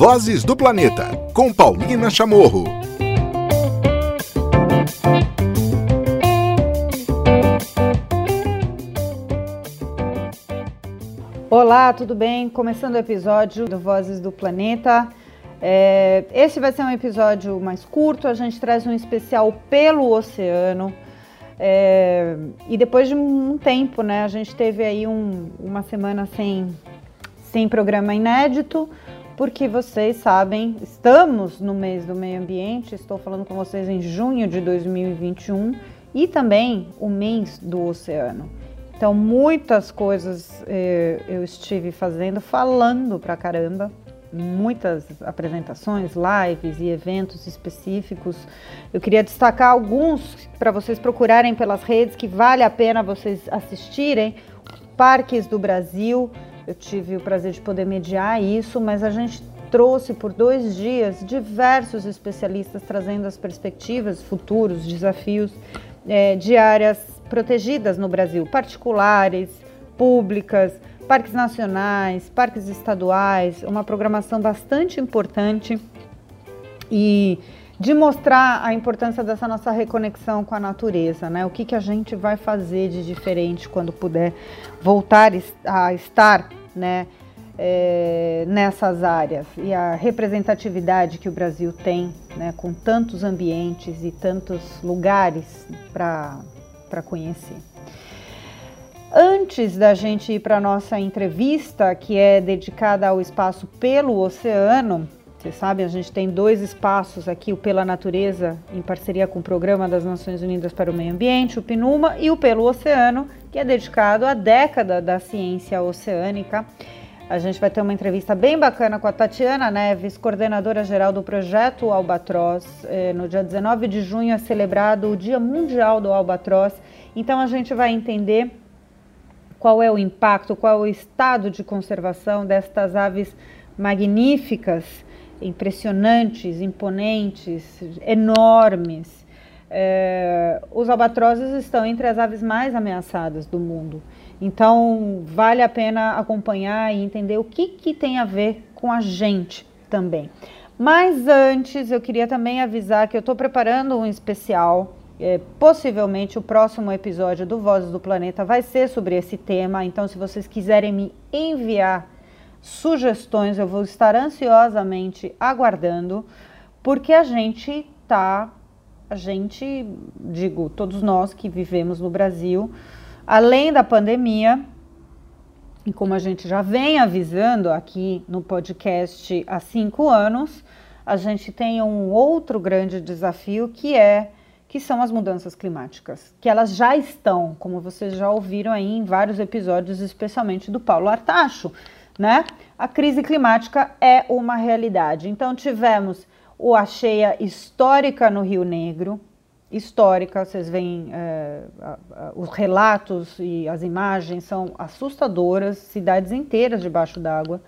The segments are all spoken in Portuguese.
Vozes do Planeta, com Paulina Chamorro. Olá, tudo bem? Começando o episódio do Vozes do Planeta. É, esse vai ser um episódio mais curto, a gente traz um especial pelo oceano. É, e depois de um tempo, né, a gente teve aí um, uma semana sem, sem programa inédito, porque vocês sabem, estamos no mês do meio ambiente, estou falando com vocês em junho de 2021 e também o mês do oceano. Então, muitas coisas eh, eu estive fazendo, falando pra caramba, muitas apresentações, lives e eventos específicos. Eu queria destacar alguns para vocês procurarem pelas redes que vale a pena vocês assistirem. Parques do Brasil, eu tive o prazer de poder mediar isso, mas a gente trouxe por dois dias diversos especialistas trazendo as perspectivas, futuros, desafios é, de áreas protegidas no Brasil, particulares, públicas, parques nacionais, parques estaduais, uma programação bastante importante e de mostrar a importância dessa nossa reconexão com a natureza, né? O que, que a gente vai fazer de diferente quando puder voltar a estar né, é, nessas áreas e a representatividade que o Brasil tem, né, com tantos ambientes e tantos lugares para conhecer. Antes da gente ir para a nossa entrevista, que é dedicada ao espaço pelo oceano, vocês sabem, a gente tem dois espaços aqui, o Pela Natureza, em parceria com o Programa das Nações Unidas para o Meio Ambiente, o PNUMA, e o Pelo Oceano, que é dedicado à década da ciência oceânica. A gente vai ter uma entrevista bem bacana com a Tatiana Neves, coordenadora geral do projeto Albatroz. É, no dia 19 de junho é celebrado o Dia Mundial do Albatroz. Então a gente vai entender qual é o impacto, qual é o estado de conservação destas aves magníficas impressionantes, imponentes, enormes. É, os albatrozes estão entre as aves mais ameaçadas do mundo. Então, vale a pena acompanhar e entender o que, que tem a ver com a gente também. Mas antes, eu queria também avisar que eu estou preparando um especial. É, possivelmente o próximo episódio do Vozes do Planeta vai ser sobre esse tema. Então, se vocês quiserem me enviar sugestões, eu vou estar ansiosamente aguardando, porque a gente tá, a gente, digo, todos nós que vivemos no Brasil, além da pandemia, e como a gente já vem avisando aqui no podcast há cinco anos, a gente tem um outro grande desafio que é que são as mudanças climáticas, que elas já estão, como vocês já ouviram aí em vários episódios, especialmente do Paulo Artacho né? A crise climática é uma realidade. Então tivemos a cheia histórica no Rio Negro, histórica, vocês veem é, os relatos e as imagens são assustadoras, cidades inteiras debaixo d'água.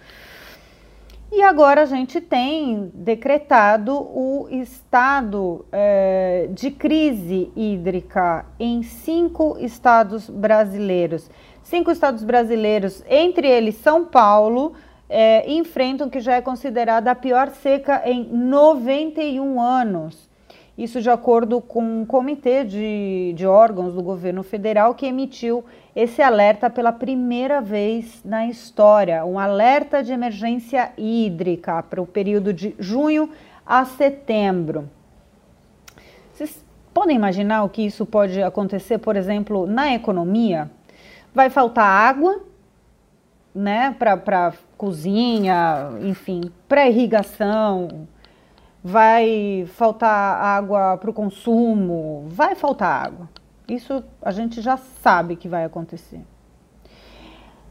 E agora a gente tem decretado o estado é, de crise hídrica em cinco estados brasileiros. Cinco estados brasileiros, entre eles São Paulo, é, enfrentam que já é considerada a pior seca em 91 anos. Isso de acordo com um comitê de, de órgãos do governo federal que emitiu esse alerta pela primeira vez na história, um alerta de emergência hídrica para o período de junho a setembro. Vocês podem imaginar o que isso pode acontecer, por exemplo, na economia? vai faltar água, né, para cozinha, enfim, para irrigação, vai faltar água para o consumo, vai faltar água. Isso a gente já sabe que vai acontecer.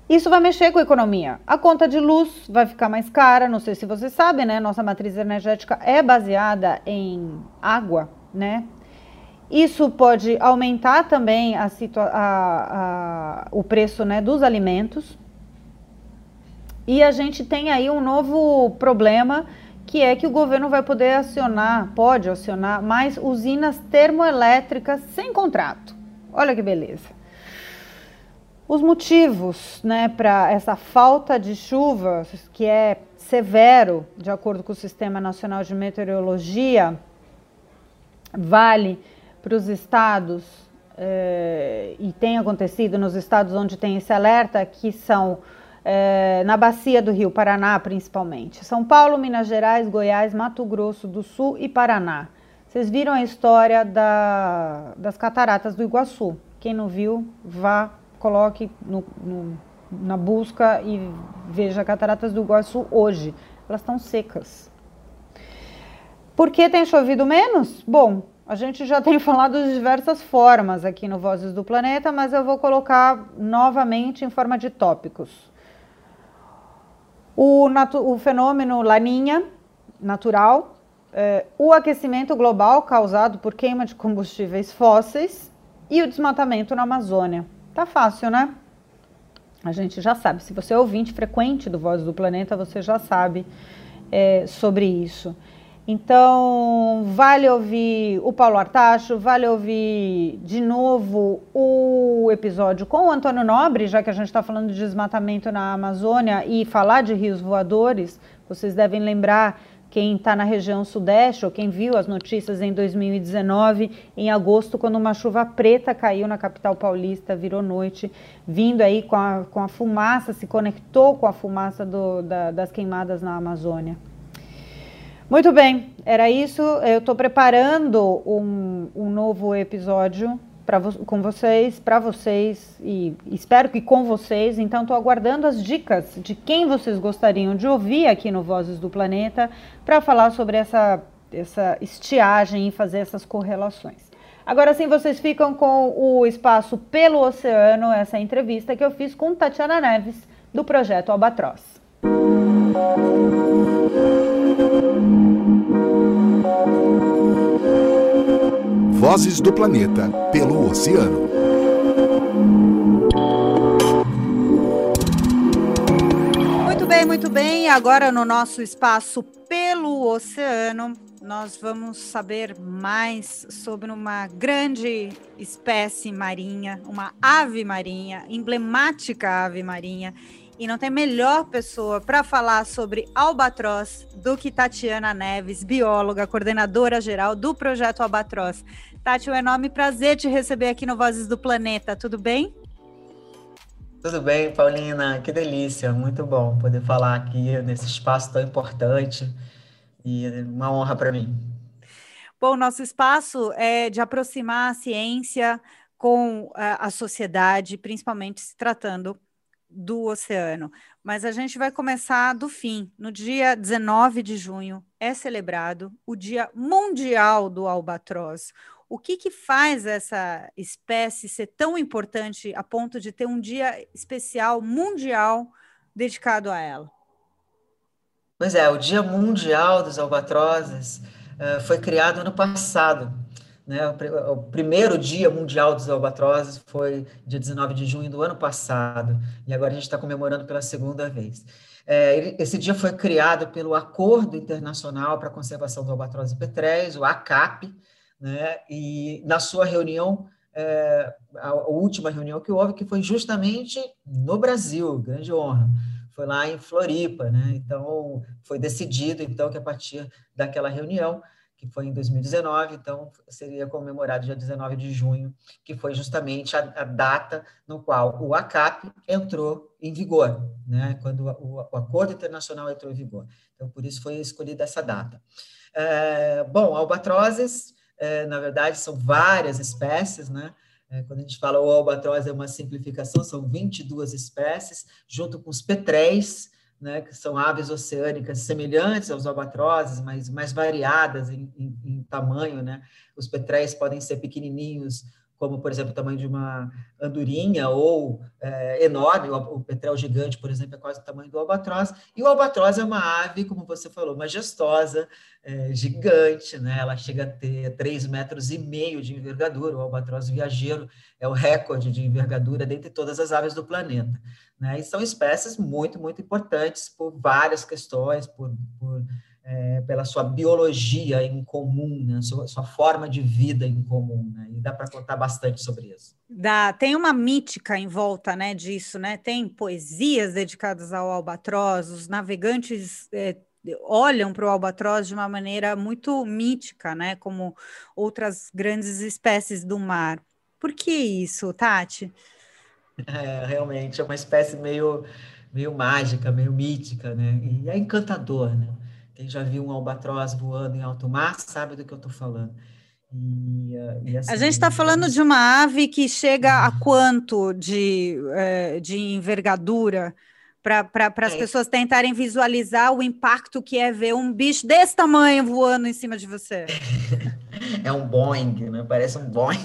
Isso vai mexer com a economia. A conta de luz vai ficar mais cara, não sei se você sabe, né? Nossa matriz energética é baseada em água, né? Isso pode aumentar também a a, a, o preço né, dos alimentos. E a gente tem aí um novo problema que é que o governo vai poder acionar, pode acionar mais usinas termoelétricas sem contrato. Olha que beleza. Os motivos né, para essa falta de chuva, que é severo, de acordo com o Sistema Nacional de Meteorologia, vale para os estados, eh, e tem acontecido nos estados onde tem esse alerta, que são eh, na bacia do Rio Paraná, principalmente. São Paulo, Minas Gerais, Goiás, Mato Grosso do Sul e Paraná. Vocês viram a história da, das cataratas do Iguaçu. Quem não viu, vá coloque no, no, na busca e veja Cataratas do Iguaçu hoje. Elas estão secas. Por que tem chovido menos? Bom, a gente já tem falado de diversas formas aqui no Vozes do Planeta, mas eu vou colocar novamente em forma de tópicos. O, o fenômeno Laninha, natural, é, o aquecimento global causado por queima de combustíveis fósseis e o desmatamento na Amazônia. Tá fácil, né? A gente já sabe. Se você é ouvinte frequente do Voz do Planeta, você já sabe é, sobre isso. Então, vale ouvir o Paulo Artacho, vale ouvir de novo o episódio com o Antônio Nobre, já que a gente está falando de desmatamento na Amazônia e falar de rios voadores. Vocês devem lembrar quem está na região sudeste ou quem viu as notícias em 2019, em agosto, quando uma chuva preta caiu na capital paulista, virou noite, vindo aí com a, com a fumaça, se conectou com a fumaça do, da, das queimadas na Amazônia. Muito bem, era isso. Eu estou preparando um, um novo episódio pra, com vocês, para vocês e espero que com vocês. Então, estou aguardando as dicas de quem vocês gostariam de ouvir aqui no Vozes do Planeta para falar sobre essa, essa estiagem e fazer essas correlações. Agora sim, vocês ficam com o espaço pelo oceano, essa entrevista que eu fiz com Tatiana Neves, do projeto Albatroz. Vozes do Planeta pelo Oceano. Muito bem, muito bem. Agora no nosso espaço pelo Oceano, nós vamos saber mais sobre uma grande espécie marinha, uma ave marinha, emblemática ave marinha. E não tem melhor pessoa para falar sobre albatroz do que Tatiana Neves, bióloga, coordenadora geral do projeto Albatroz. Tati, é um enorme prazer te receber aqui no Vozes do Planeta. Tudo bem? Tudo bem, Paulina. Que delícia. Muito bom poder falar aqui nesse espaço tão importante e uma honra para mim. Bom, nosso espaço é de aproximar a ciência com a sociedade, principalmente se tratando do oceano. Mas a gente vai começar do fim. No dia 19 de junho é celebrado o Dia Mundial do Albatroz. O que, que faz essa espécie ser tão importante a ponto de ter um dia especial mundial dedicado a ela? Pois é, o Dia Mundial dos Albatrozes uh, foi criado ano passado. Né? O, primeiro Dia Mundial dos Albatrozes foi dia 19 de junho do ano passado, e agora a gente está comemorando pela segunda vez. É, esse dia foi criado pelo Acordo Internacional para a Conservação do Albatroz e Petréis, o ACAP, né? E na sua reunião, é, a, última reunião que houve, que foi justamente no Brasil, grande honra, foi lá em Floripa, né? Então foi decidido então que a partir daquela reunião que foi em 2019, então seria comemorado dia 19 de junho, que foi justamente a, a data no qual o ACAP entrou em vigor, né, quando o, o, Acordo Internacional entrou em vigor. Então, por isso foi escolhida essa data. É, bom, albatrozes é, na verdade, são várias espécies, né? É, quando a gente fala o albatroz é uma simplificação, são 22 espécies, junto com os petréis, né, que são aves oceânicas semelhantes aos albatrozes, mas mais variadas em, em, em tamanho, né? Os petréis podem ser pequenininhos, como, por exemplo, o tamanho de uma andorinha ou é, enorme, o, petrel gigante, por exemplo, é quase o tamanho do albatroz. E o albatroz é uma ave, como você falou, majestosa, é, gigante, né? Ela chega a ter 3 metros e meio de envergadura. O albatroz viajeiro é o recorde de envergadura dentre todas as aves do planeta. Né? E são espécies muito, muito importantes por várias questões, por, por é, pela sua biologia em comum, né? sua, sua forma de vida em comum, né? e dá para contar bastante sobre isso. Dá, tem uma mítica em volta né, disso, né? tem poesias dedicadas ao albatroz, os navegantes é, olham para o albatroz de uma maneira muito mítica, né? como outras grandes espécies do mar. Por que isso, Tati? É, realmente, é uma espécie meio, meio mágica, meio mítica, né? E é encantador, né? Quem já viu um albatroz voando em alto mar sabe do que eu estou falando. E, eh, e assim, a gente está falando de uma ave que chega a uhum. quanto de, eh, de envergadura para pra, as é. pessoas tentarem visualizar o impacto que é ver um bicho desse tamanho voando em cima de você. É um Boeing, né? Parece um Boeing.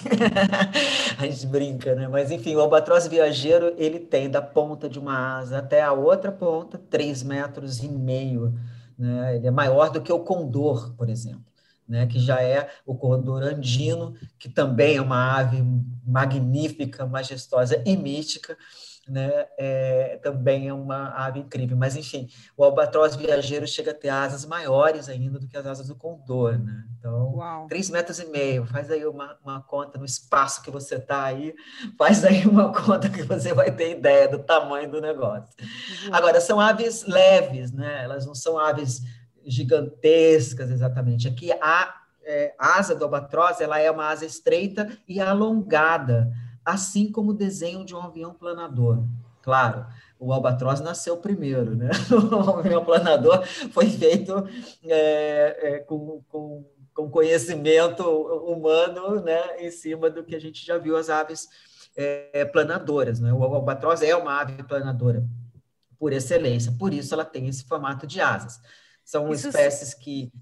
a gente brinca, né? Mas enfim, o albatroz viajeiro ele tem da ponta de uma asa até a outra ponta, três metros e meio né? Ele é maior do que o condor, por exemplo, né? que já é o condor andino, que também é uma ave magnífica, majestosa e mítica, né, é, também é uma ave incrível. Mas, enfim, o albatroz viajeiro chega a ter asas maiores ainda do que as asas do condor, né? Então, Uau. três metros e meio. Faz aí uma, uma conta no espaço que você está aí, faz aí uma conta que você vai ter ideia do tamanho do negócio. Uhum. Agora, são aves leves, né? Elas não são aves gigantescas exatamente. Aqui a é, asa do albatroz ela é uma asa estreita e alongada assim como o desenho de um avião planador. Claro, o albatroz nasceu primeiro, né? O avião planador foi feito é, é, com, com, com, conhecimento humano, né? Em cima do que a gente já viu as aves é, planadoras, né? O albatroz é uma ave planadora por excelência, por isso ela tem esse formato de asas. São isso espécies que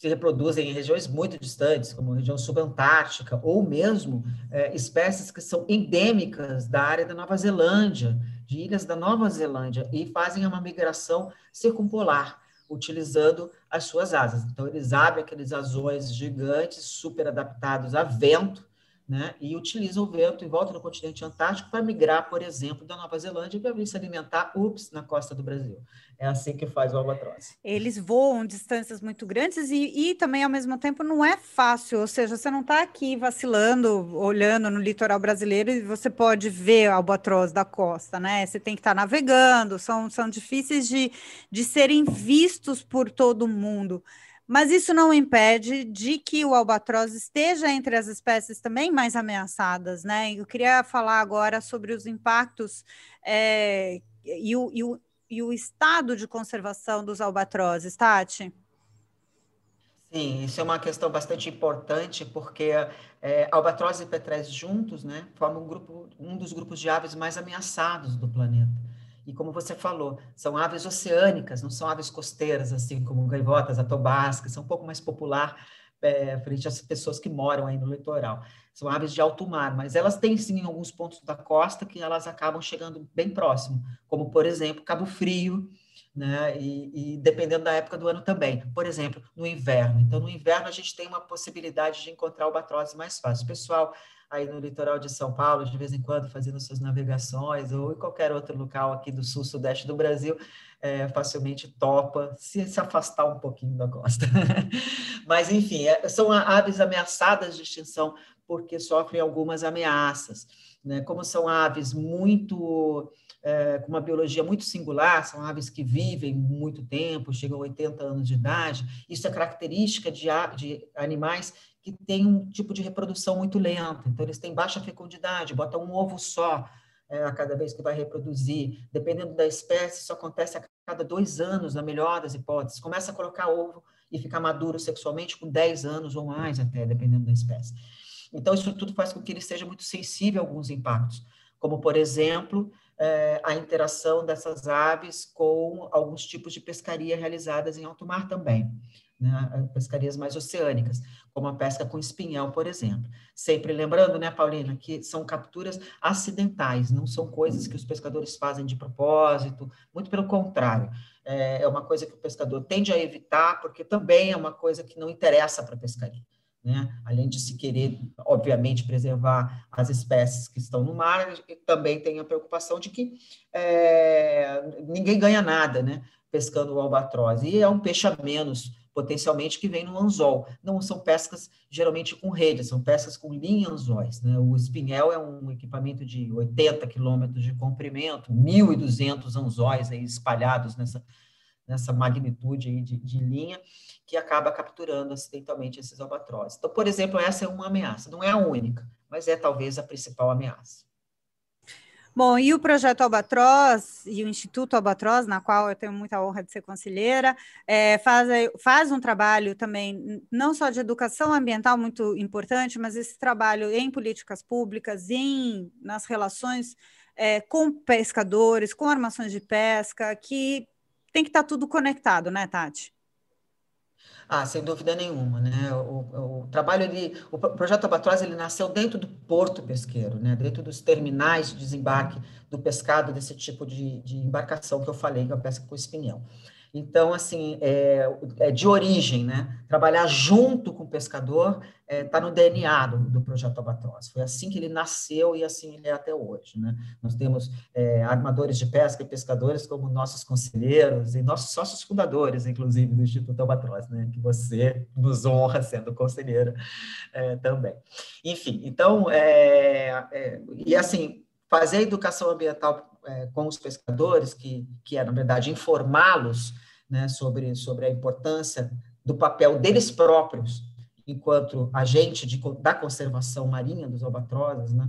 se reproduzem em regiões muito distantes, como região subantártica, ou mesmo é, espécies que são endêmicas da área da Nova Zelândia, de ilhas da Nova Zelândia, e fazem uma migração circumpolar, utilizando as suas asas. Então, eles abrem aqueles azões gigantes, super adaptados a vento, né, e utiliza o vento em volta do continente antártico para migrar, por exemplo, da Nova Zelândia para vir se alimentar, ups, na costa do Brasil. É assim que faz o albatroz. Eles voam distâncias muito grandes e, e também, ao mesmo tempo, não é fácil, ou seja, você não está aqui vacilando, olhando no litoral brasileiro e você pode ver o albatroz da costa, né? Você tem que estar tá navegando, são, são difíceis de, de serem vistos por todo mundo. Mas isso não impede de que o albatroz esteja entre as espécies também mais ameaçadas, né? Eu queria falar agora sobre os impactos é, e, o, e, o, e o estado de conservação dos albatrozes, Tati. Sim, isso é uma questão bastante importante, porque é, albatroz e petréis juntos, né, formam um, grupo, um dos grupos de aves mais ameaçados do planeta. E como você falou, são aves oceânicas, não são aves costeiras, assim como gaivotas, atobás, que são um pouco mais popular é, frente às pessoas que moram aí no litoral. São aves de alto mar, mas elas têm sim em alguns pontos da costa que elas acabam chegando bem próximo, como por exemplo Cabo Frio, né? E, e, dependendo da época do ano também. Por exemplo, no inverno. Então, no inverno a gente tem uma possibilidade de encontrar albatrozes mais fácil. Pessoal, aí no litoral de São Paulo, de vez em quando fazendo suas navegações, ou em qualquer outro local aqui do sul, sudeste do Brasil, é, facilmente topa se, se afastar um pouquinho da costa. Mas, enfim, é, são aves ameaçadas de extinção porque sofrem algumas ameaças. Né? Como são aves muito é, com uma biologia muito singular, são aves que vivem muito tempo, chegam a 80 anos de idade. Isso é característica de, de animais que têm um tipo de reprodução muito lenta, então eles têm baixa fecundidade, botam um ovo só é, a cada vez que vai reproduzir. Dependendo da espécie, isso acontece a cada dois anos, na melhor das hipóteses. Começa a colocar ovo e ficar maduro sexualmente com 10 anos ou mais, até, dependendo da espécie. Então, isso tudo faz com que ele seja muito sensível a alguns impactos, como, por exemplo, é, a interação dessas aves com alguns tipos de pescaria realizadas em alto mar também né, pescarias mais oceânicas, como a pesca com espinhel, por exemplo. Sempre lembrando, né, Paulina, que são capturas acidentais, não são coisas que os pescadores fazem de propósito, muito pelo contrário. É, é uma coisa que o pescador tende a evitar, porque também é uma coisa que não interessa para a pescaria. Né? Além de se querer, obviamente, preservar as espécies que estão no mar, também tem a preocupação de que é, ninguém ganha nada, né? pescando o albatroz. E é um peixe a menos, potencialmente, que vem no anzol. Não são pescas geralmente com redes, são pescas com linha anzóis. Né? O espinhel é um equipamento de 80 quilômetros de comprimento, 1.200 anzóis aí espalhados nessa, nessa magnitude de, de linha, que acaba capturando acidentalmente esses albatrozes. Então, por exemplo, essa é uma ameaça, não é a única, mas é talvez a principal ameaça. Bom, e o projeto Albatroz e o Instituto Albatroz, na qual eu tenho muita honra de ser conselheira, é, faz, faz um trabalho também, não só de educação ambiental muito importante, mas esse trabalho em políticas públicas, em, nas relações é, com pescadores, com armações de pesca, que tem que estar tá tudo conectado, né, Tati? Ah, sem dúvida nenhuma, né? O, o trabalho ali, o projeto Albatroz, ele nasceu dentro do porto pesqueiro, né? Dentro dos terminais de desembarque do pescado desse tipo de, de embarcação que eu falei, que é a pesca com espinhão. Então, assim, é, é, de origem, né? Trabalhar junto com o pescador está é, tá no DNA do, do, projeto Albatroz. Foi assim que ele nasceu e assim ele é até hoje, né? Nós temos é, armadores de pesca e pescadores como nossos conselheiros e nossos sócios fundadores, inclusive, do Instituto Albatroz, né? Que você nos honra sendo conselheira é, também. Enfim, então, é, é, e assim, fazer educação ambiental é, com os pescadores, que, que é, na verdade, informá-los né, sobre, sobre a importância do papel deles próprios enquanto agente de, da conservação marinha dos albatrozes, né,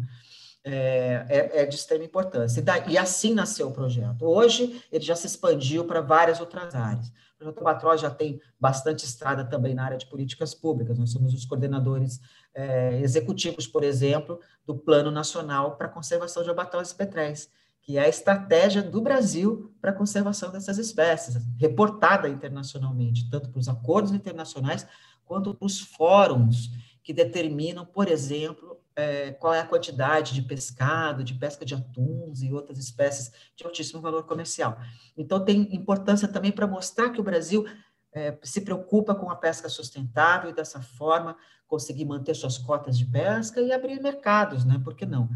é, é, é, de extrema importância. E, e, assim nasceu o projeto. Hoje, ele já se expandiu para várias outras áreas. O projeto Albatroz já tem bastante estrada também na área de políticas públicas. Nós somos os coordenadores é, executivos, por exemplo, do Plano Nacional para a Conservação de Albatrozes Petréis, que é a estratégia do Brasil para a conservação dessas espécies, reportada internacionalmente, tanto para os acordos internacionais quanto para os fóruns que determinam, por exemplo, é, qual é a quantidade de pescado, de pesca de atuns e outras espécies de altíssimo valor comercial. Então, tem importância também para mostrar que o Brasil é, se preocupa com a pesca sustentável e, dessa forma, conseguir manter suas cotas de pesca e abrir mercados, né? Por que não?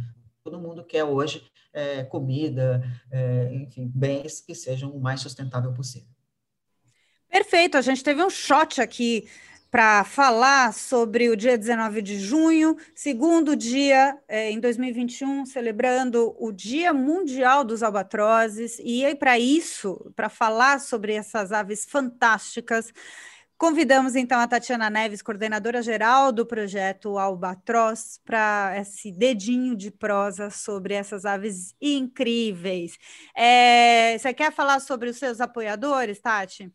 Todo mundo quer hoje é, comida, é, enfim, bens que sejam o mais sustentável possível. Perfeito, a gente teve um shot aqui para falar sobre o dia 19 de junho, segundo dia é, em 2021, celebrando o Dia Mundial dos Albatrozes. E para isso, para falar sobre essas aves fantásticas, Convidamos então a Tatiana Neves, coordenadora geral do projeto Albatroz, para esse dedinho de prosa sobre essas aves incríveis. É, você quer falar sobre os seus apoiadores, Tati?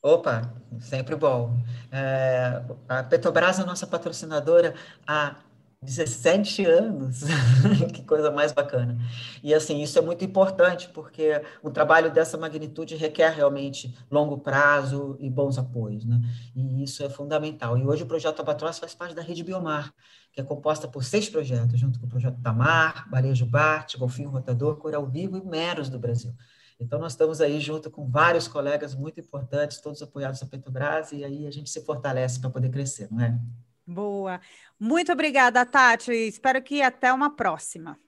Opa, sempre bom. É, a Petrobras é nossa patrocinadora há 17 anos, que coisa mais bacana. E assim, isso é muito importante, porque um trabalho dessa magnitude requer realmente longo prazo e bons apoios, né? E isso é fundamental. E hoje o projeto Albatroz faz parte da rede Biomar, que é composta por seis projetos, junto com o projeto Tamar, Balejo Bart, Golfinho Rotador, Coral Vivo e Meros do Brasil. Então, nós estamos aí junto com vários colegas muito importantes, todos apoiados da Petrobras, e aí a gente se fortalece para poder crescer, não é? Boa. Muito obrigada, Tati. Espero que até uma próxima.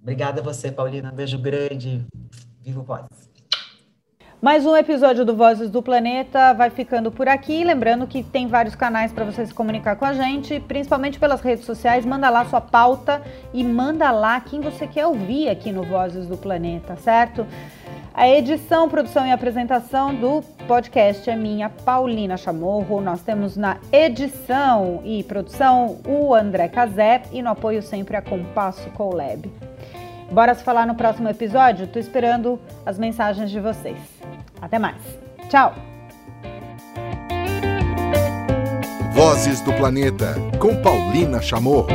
Obrigada a você, Paulina. Um beijo grande. Viva o Vozes. Mais um episódio do Vozes do Planeta vai ficando por aqui. Lembrando que tem vários canais para você se comunicar com a gente, principalmente pelas redes sociais. Manda lá sua pauta e manda lá quem você quer ouvir aqui no Vozes do Planeta, certo? A edição, produção e apresentação do podcast é minha, Paulina Chamorro. Nós temos na edição e produção o André Cazé e no apoio sempre a Compasso Colab. Bora se falar no próximo episódio? Tô esperando as mensagens de vocês. Até mais. Tchau. Vozes do Planeta com Paulina Chamorro.